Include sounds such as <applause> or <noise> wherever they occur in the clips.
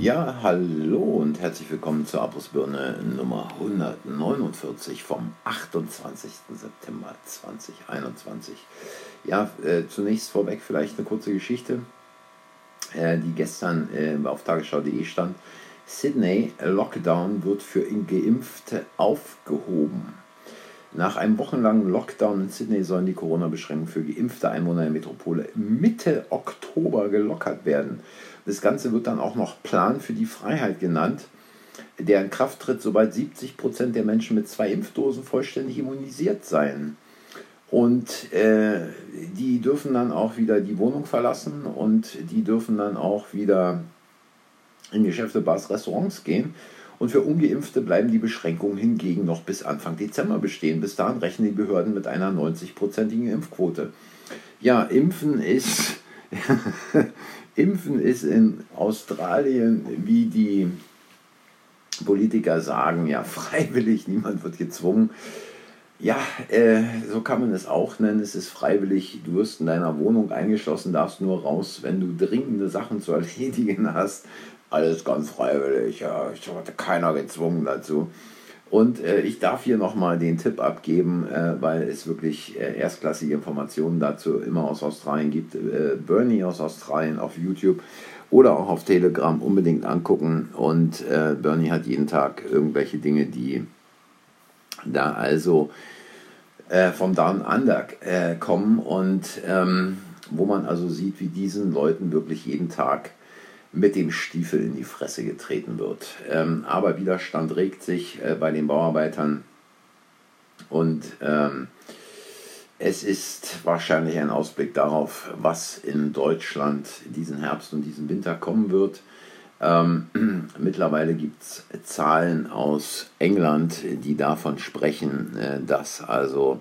Ja, hallo und herzlich willkommen zur Abrissbirne Nummer 149 vom 28. September 2021. Ja, äh, zunächst vorweg vielleicht eine kurze Geschichte, äh, die gestern äh, auf tagesschau.de stand. Sydney Lockdown wird für Geimpfte aufgehoben. Nach einem wochenlangen Lockdown in Sydney sollen die Corona-Beschränkungen für geimpfte Einwohner der Metropole Mitte Oktober gelockert werden. Das Ganze wird dann auch noch Plan für die Freiheit genannt, der in Kraft tritt, sobald 70 Prozent der Menschen mit zwei Impfdosen vollständig immunisiert seien. Und äh, die dürfen dann auch wieder die Wohnung verlassen und die dürfen dann auch wieder in Geschäfte, Bars, Restaurants gehen. Und für Ungeimpfte bleiben die Beschränkungen hingegen noch bis Anfang Dezember bestehen. Bis dahin rechnen die Behörden mit einer 90-prozentigen Impfquote. Ja, Impfen ist <laughs> Impfen ist in Australien, wie die Politiker sagen, ja <laughs> freiwillig, niemand wird gezwungen. Ja, äh, so kann man es auch nennen. Es ist freiwillig. Du wirst in deiner Wohnung eingeschlossen, darfst nur raus, wenn du dringende Sachen zu erledigen hast. Alles ganz freiwillig. Ja, ich hatte keiner gezwungen dazu. Und äh, ich darf hier nochmal den Tipp abgeben, äh, weil es wirklich äh, erstklassige Informationen dazu immer aus Australien gibt. Äh, Bernie aus Australien auf YouTube oder auch auf Telegram unbedingt angucken. Und äh, Bernie hat jeden Tag irgendwelche Dinge, die da also äh, vom Down Under kommen und ähm, wo man also sieht, wie diesen Leuten wirklich jeden Tag mit dem Stiefel in die Fresse getreten wird. Ähm, aber Widerstand regt sich äh, bei den Bauarbeitern und ähm, es ist wahrscheinlich ein Ausblick darauf, was in Deutschland diesen Herbst und diesen Winter kommen wird. Ähm, <clears throat> mittlerweile gibt es Zahlen aus England, die davon sprechen, äh, dass also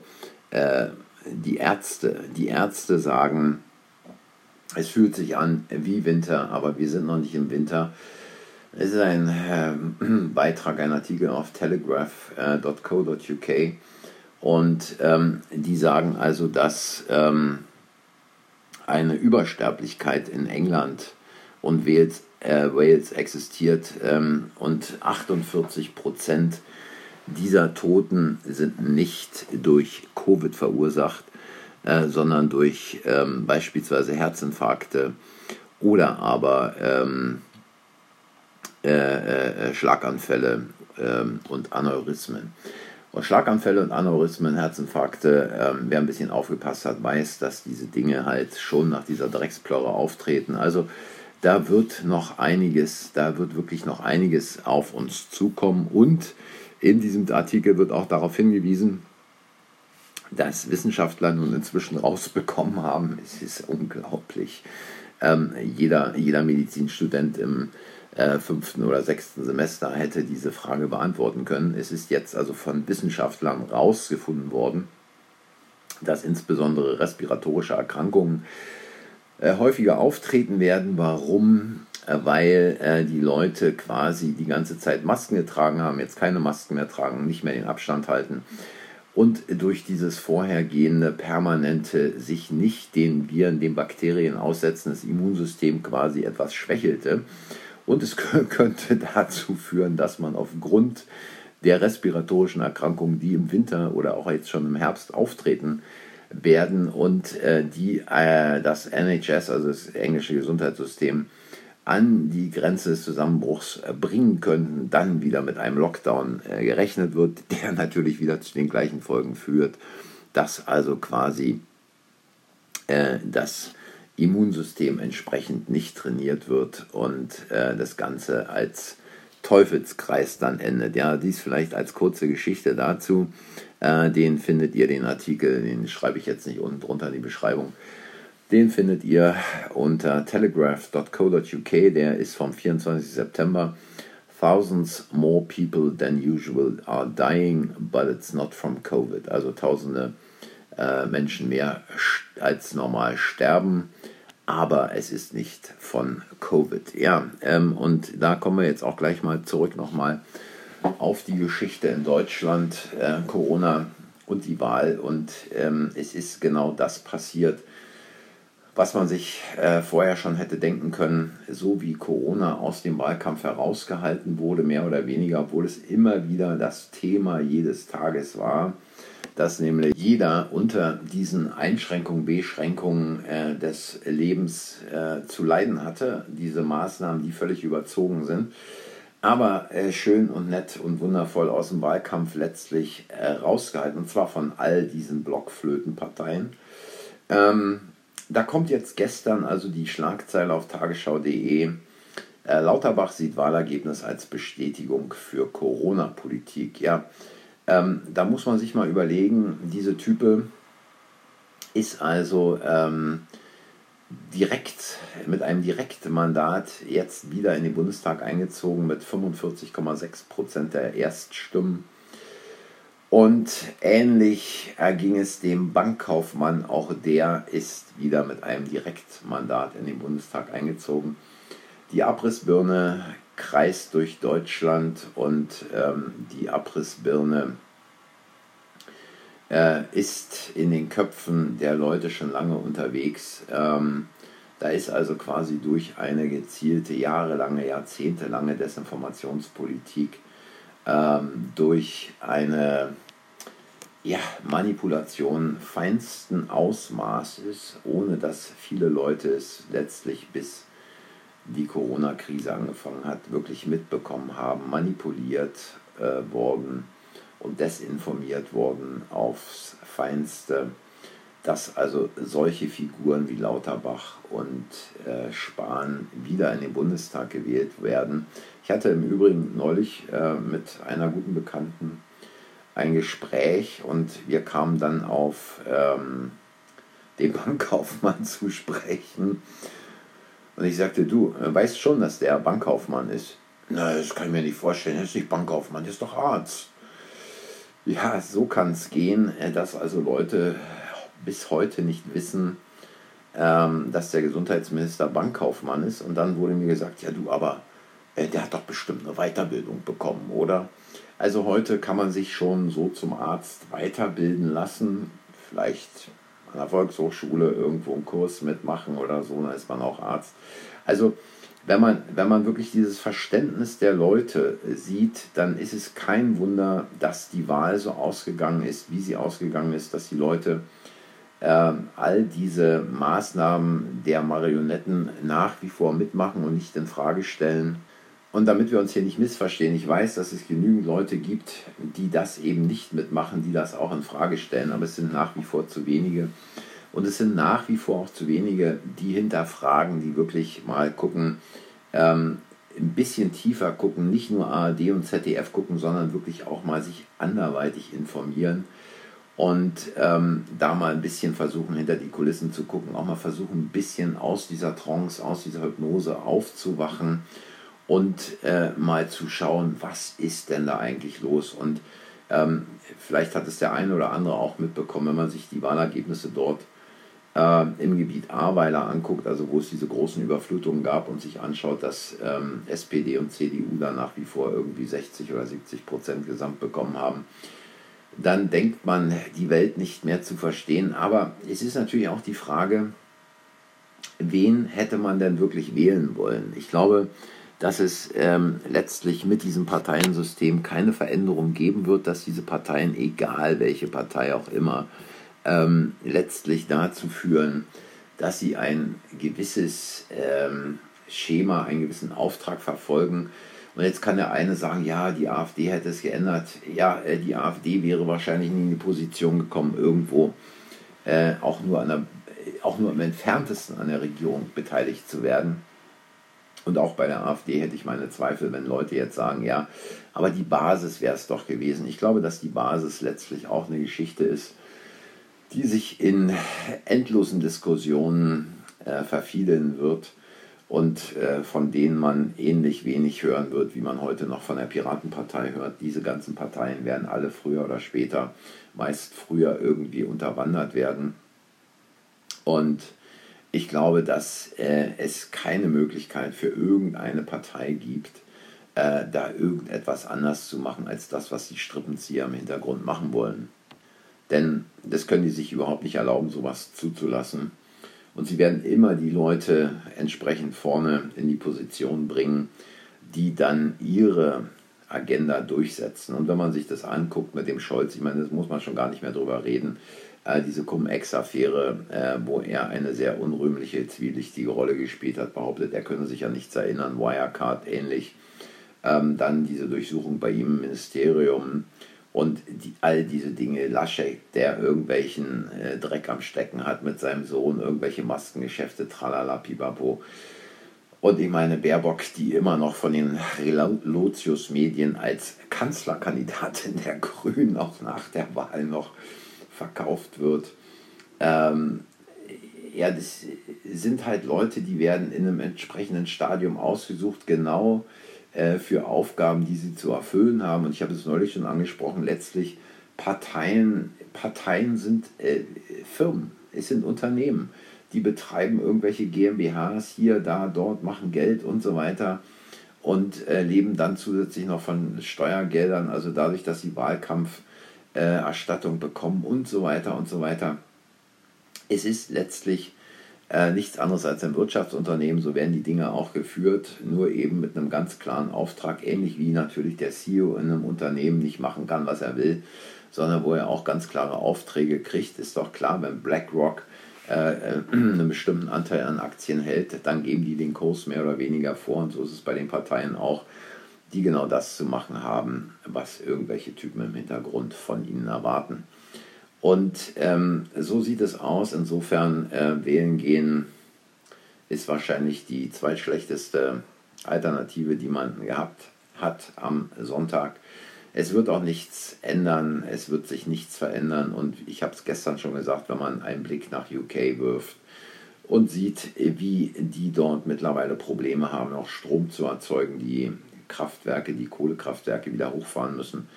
äh, die Ärzte, die Ärzte sagen, es fühlt sich an wie Winter, aber wir sind noch nicht im Winter. Es ist ein äh, <clears throat> Beitrag, ein Artikel auf telegraph.co.uk äh, und ähm, die sagen also, dass ähm, eine Übersterblichkeit in England und Wales, äh, Wales existiert ähm, und 48 Prozent dieser Toten sind nicht durch Covid verursacht, äh, sondern durch ähm, beispielsweise Herzinfarkte oder aber ähm, äh, äh, Schlaganfälle ähm, und Aneurysmen. Und Schlaganfälle und Aneurysmen, Herzinfarkte, ähm, wer ein bisschen aufgepasst hat, weiß, dass diese Dinge halt schon nach dieser Drecksplörre auftreten. Also da wird noch einiges, da wird wirklich noch einiges auf uns zukommen. Und in diesem Artikel wird auch darauf hingewiesen, dass Wissenschaftler nun inzwischen rausbekommen haben. Es ist unglaublich. Ähm, jeder, jeder Medizinstudent im äh, fünften oder sechsten Semester hätte diese Frage beantworten können. Es ist jetzt also von Wissenschaftlern rausgefunden worden, dass insbesondere respiratorische Erkrankungen äh, häufiger auftreten werden. Warum? Äh, weil äh, die Leute quasi die ganze Zeit Masken getragen haben, jetzt keine Masken mehr tragen, nicht mehr den Abstand halten und durch dieses vorhergehende permanente sich nicht den Viren, den Bakterien aussetzen, das Immunsystem quasi etwas schwächelte. Und es <laughs> könnte dazu führen, dass man aufgrund der respiratorischen Erkrankungen, die im Winter oder auch jetzt schon im Herbst auftreten werden und äh, die äh, das NHS, also das englische Gesundheitssystem, an die Grenze des Zusammenbruchs äh, bringen könnten, dann wieder mit einem Lockdown äh, gerechnet wird, <laughs> der natürlich wieder zu den gleichen Folgen führt, dass also quasi äh, das Immunsystem entsprechend nicht trainiert wird und das Ganze als Teufelskreis dann endet. Ja, dies vielleicht als kurze Geschichte dazu. Den findet ihr, den Artikel, den schreibe ich jetzt nicht unten drunter in die Beschreibung den findet ihr unter telegraph.co.uk. Der ist vom 24. September. Thousands more people than usual are dying, but it's not from COVID. Also tausende äh, Menschen mehr als normal sterben, aber es ist nicht von Covid. Ja, ähm, und da kommen wir jetzt auch gleich mal zurück nochmal auf die Geschichte in Deutschland, äh, Corona und die Wahl. Und ähm, es ist genau das passiert was man sich äh, vorher schon hätte denken können, so wie Corona aus dem Wahlkampf herausgehalten wurde, mehr oder weniger, obwohl es immer wieder das Thema jedes Tages war, dass nämlich jeder unter diesen Einschränkungen, Beschränkungen äh, des Lebens äh, zu leiden hatte, diese Maßnahmen, die völlig überzogen sind, aber äh, schön und nett und wundervoll aus dem Wahlkampf letztlich äh, rausgehalten, und zwar von all diesen Blockflötenparteien. Ähm, da kommt jetzt gestern also die Schlagzeile auf tagesschau.de. Äh, Lauterbach sieht Wahlergebnis als Bestätigung für Corona-Politik. Ja, ähm, da muss man sich mal überlegen, diese Type ist also ähm, direkt mit einem direkten Mandat jetzt wieder in den Bundestag eingezogen mit 45,6 Prozent der Erststimmen und ähnlich erging es dem Bankkaufmann, auch der ist wieder mit einem Direktmandat in den Bundestag eingezogen. Die Abrissbirne kreist durch Deutschland und ähm, die Abrissbirne äh, ist in den Köpfen der Leute schon lange unterwegs. Ähm, da ist also quasi durch eine gezielte, jahrelange, jahrzehntelange Desinformationspolitik ähm, durch eine ja, Manipulation feinsten Ausmaßes, ohne dass viele Leute es letztlich bis die Corona-Krise angefangen hat, wirklich mitbekommen haben, manipuliert äh, worden und desinformiert worden aufs Feinste, dass also solche Figuren wie Lauterbach und äh, Spahn wieder in den Bundestag gewählt werden. Ich hatte im Übrigen neulich äh, mit einer guten Bekannten ein Gespräch und wir kamen dann auf ähm, den Bankkaufmann zu sprechen. Und ich sagte, du äh, weißt schon, dass der Bankkaufmann ist. Na, das kann ich mir nicht vorstellen. Er ist nicht Bankkaufmann, er ist doch Arzt. Ja, so kann es gehen, äh, dass also Leute bis heute nicht wissen, ähm, dass der Gesundheitsminister Bankkaufmann ist. Und dann wurde mir gesagt, ja du, aber äh, der hat doch bestimmt eine Weiterbildung bekommen, oder? Also heute kann man sich schon so zum Arzt weiterbilden lassen, vielleicht an der Volkshochschule irgendwo einen Kurs mitmachen oder so, dann ist man auch Arzt. Also wenn man, wenn man wirklich dieses Verständnis der Leute sieht, dann ist es kein Wunder, dass die Wahl so ausgegangen ist, wie sie ausgegangen ist, dass die Leute all diese Maßnahmen der Marionetten nach wie vor mitmachen und nicht in Frage stellen. Und damit wir uns hier nicht missverstehen, ich weiß, dass es genügend Leute gibt, die das eben nicht mitmachen, die das auch in Frage stellen, aber es sind nach wie vor zu wenige. Und es sind nach wie vor auch zu wenige, die hinterfragen, die wirklich mal gucken, ähm, ein bisschen tiefer gucken, nicht nur ARD und ZDF gucken, sondern wirklich auch mal sich anderweitig informieren und ähm, da mal ein bisschen versuchen, hinter die Kulissen zu gucken, auch mal versuchen, ein bisschen aus dieser Trance, aus dieser Hypnose aufzuwachen und äh, mal zu schauen, was ist denn da eigentlich los. Und ähm, vielleicht hat es der eine oder andere auch mitbekommen, wenn man sich die Wahlergebnisse dort äh, im Gebiet Ahrweiler anguckt, also wo es diese großen Überflutungen gab und sich anschaut, dass ähm, SPD und CDU da nach wie vor irgendwie 60 oder 70 Prozent gesamt bekommen haben, dann denkt man, die Welt nicht mehr zu verstehen. Aber es ist natürlich auch die Frage, wen hätte man denn wirklich wählen wollen? Ich glaube, dass es ähm, letztlich mit diesem Parteiensystem keine Veränderung geben wird, dass diese Parteien, egal welche Partei auch immer, ähm, letztlich dazu führen, dass sie ein gewisses ähm, Schema, einen gewissen Auftrag verfolgen. Und jetzt kann der eine sagen, ja, die AfD hätte es geändert. Ja, äh, die AfD wäre wahrscheinlich nie in die Position gekommen, irgendwo äh, auch, nur an der, auch nur am entferntesten an der Regierung beteiligt zu werden. Und auch bei der AfD hätte ich meine Zweifel, wenn Leute jetzt sagen, ja, aber die Basis wäre es doch gewesen. Ich glaube, dass die Basis letztlich auch eine Geschichte ist, die sich in endlosen Diskussionen äh, verfehlen wird und äh, von denen man ähnlich wenig hören wird, wie man heute noch von der Piratenpartei hört. Diese ganzen Parteien werden alle früher oder später, meist früher irgendwie unterwandert werden. Und ich glaube, dass äh, es keine Möglichkeit für irgendeine Partei gibt, äh, da irgendetwas anders zu machen als das, was die Strippenzieher im Hintergrund machen wollen. Denn das können die sich überhaupt nicht erlauben, sowas zuzulassen. Und sie werden immer die Leute entsprechend vorne in die Position bringen, die dann ihre Agenda durchsetzen. Und wenn man sich das anguckt mit dem Scholz, ich meine, das muss man schon gar nicht mehr drüber reden, äh, diese Cum-Ex-Affäre, äh, wo er eine sehr unrühmliche, zwielichtige Rolle gespielt hat, behauptet, er könne sich ja nichts erinnern, Wirecard ähnlich. Ähm, dann diese Durchsuchung bei ihm im Ministerium und die, all diese Dinge, Laschek, der irgendwelchen äh, Dreck am Stecken hat mit seinem Sohn, irgendwelche Maskengeschäfte, tralala, pipapo. Und ich meine, Baerbock, die immer noch von den Relotius-Medien als Kanzlerkandidatin der <laughs> Grünen auch nach der Wahl noch verkauft wird. Ähm, ja, das sind halt Leute, die werden in einem entsprechenden Stadium ausgesucht, genau äh, für Aufgaben, die sie zu erfüllen haben. Und ich habe es neulich schon angesprochen, letztlich Parteien, Parteien sind äh, Firmen, es sind Unternehmen die betreiben irgendwelche GmbHs hier, da, dort, machen Geld und so weiter und äh, leben dann zusätzlich noch von Steuergeldern, also dadurch, dass sie Wahlkampferstattung äh, bekommen und so weiter und so weiter. Es ist letztlich äh, nichts anderes als ein Wirtschaftsunternehmen, so werden die Dinge auch geführt, nur eben mit einem ganz klaren Auftrag, ähnlich wie natürlich der CEO in einem Unternehmen nicht machen kann, was er will, sondern wo er auch ganz klare Aufträge kriegt. Ist doch klar, wenn BlackRock äh, äh, <clears throat> einen bestimmten Anteil an Aktien hält, dann geben die den Kurs mehr oder weniger vor. Und so ist es bei den Parteien auch, die genau das zu machen haben, was irgendwelche Typen im Hintergrund von ihnen erwarten. Und ähm, so sieht es aus. Insofern äh, wählen gehen ist wahrscheinlich die zweitschlechteste Alternative, die man gehabt hat am Sonntag. Es wird auch nichts ändern, es wird sich nichts verändern und ich habe es gestern schon gesagt, wenn man einen Blick nach UK wirft und sieht, wie die dort mittlerweile Probleme haben, auch Strom zu erzeugen, die Kraftwerke, die Kohlekraftwerke wieder hochfahren müssen,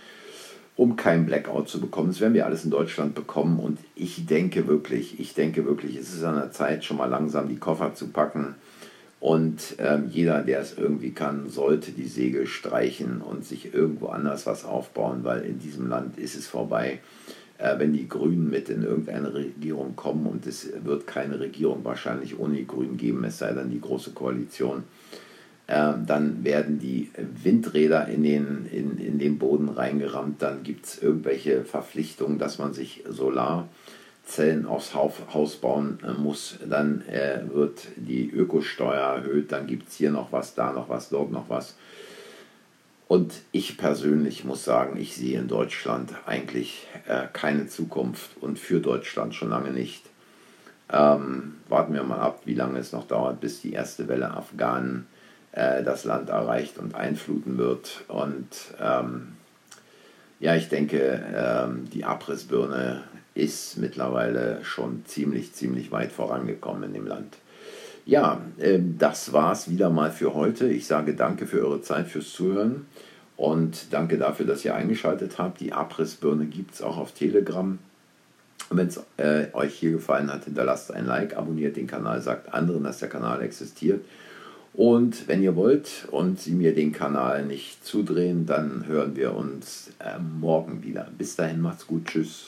um keinen Blackout zu bekommen. Das werden wir alles in Deutschland bekommen und ich denke wirklich, ich denke wirklich, es ist an der Zeit, schon mal langsam die Koffer zu packen und ähm, jeder, der es irgendwie kann, sollte die Segel streichen und sich irgendwo anders was aufbauen, weil in diesem Land ist es vorbei. Äh, wenn die Grünen mit in irgendeine Regierung kommen und es wird keine Regierung wahrscheinlich ohne die Grünen geben, es sei denn die Große Koalition, dann werden die Windräder in den, in, in den Boden reingerammt, dann gibt es irgendwelche Verpflichtungen, dass man sich Solar Zellen aufs Haus bauen äh, muss, dann äh, wird die Ökosteuer erhöht, dann gibt es hier noch was, da noch was, dort noch was. Und ich persönlich muss sagen, ich sehe in Deutschland eigentlich äh, keine Zukunft und für Deutschland schon lange nicht. Ähm, warten wir mal ab, wie lange es noch dauert, bis die erste Welle Afghanen äh, das Land erreicht und einfluten wird. Und ähm, ja, ich denke, ähm, die Abrissbirne ist mittlerweile schon ziemlich, ziemlich weit vorangekommen in dem Land. Ja, ähm, das war es wieder mal für heute. Ich sage danke für eure Zeit, fürs Zuhören und danke dafür, dass ihr eingeschaltet habt. Die Abrissbirne gibt es auch auf Telegram. Wenn es äh, euch hier gefallen hat, hinterlasst ein Like, abonniert den Kanal, sagt anderen, dass der Kanal existiert. Und wenn ihr wollt und Sie mir den Kanal nicht zudrehen, dann hören wir uns äh, morgen wieder. Bis dahin, macht's gut, tschüss.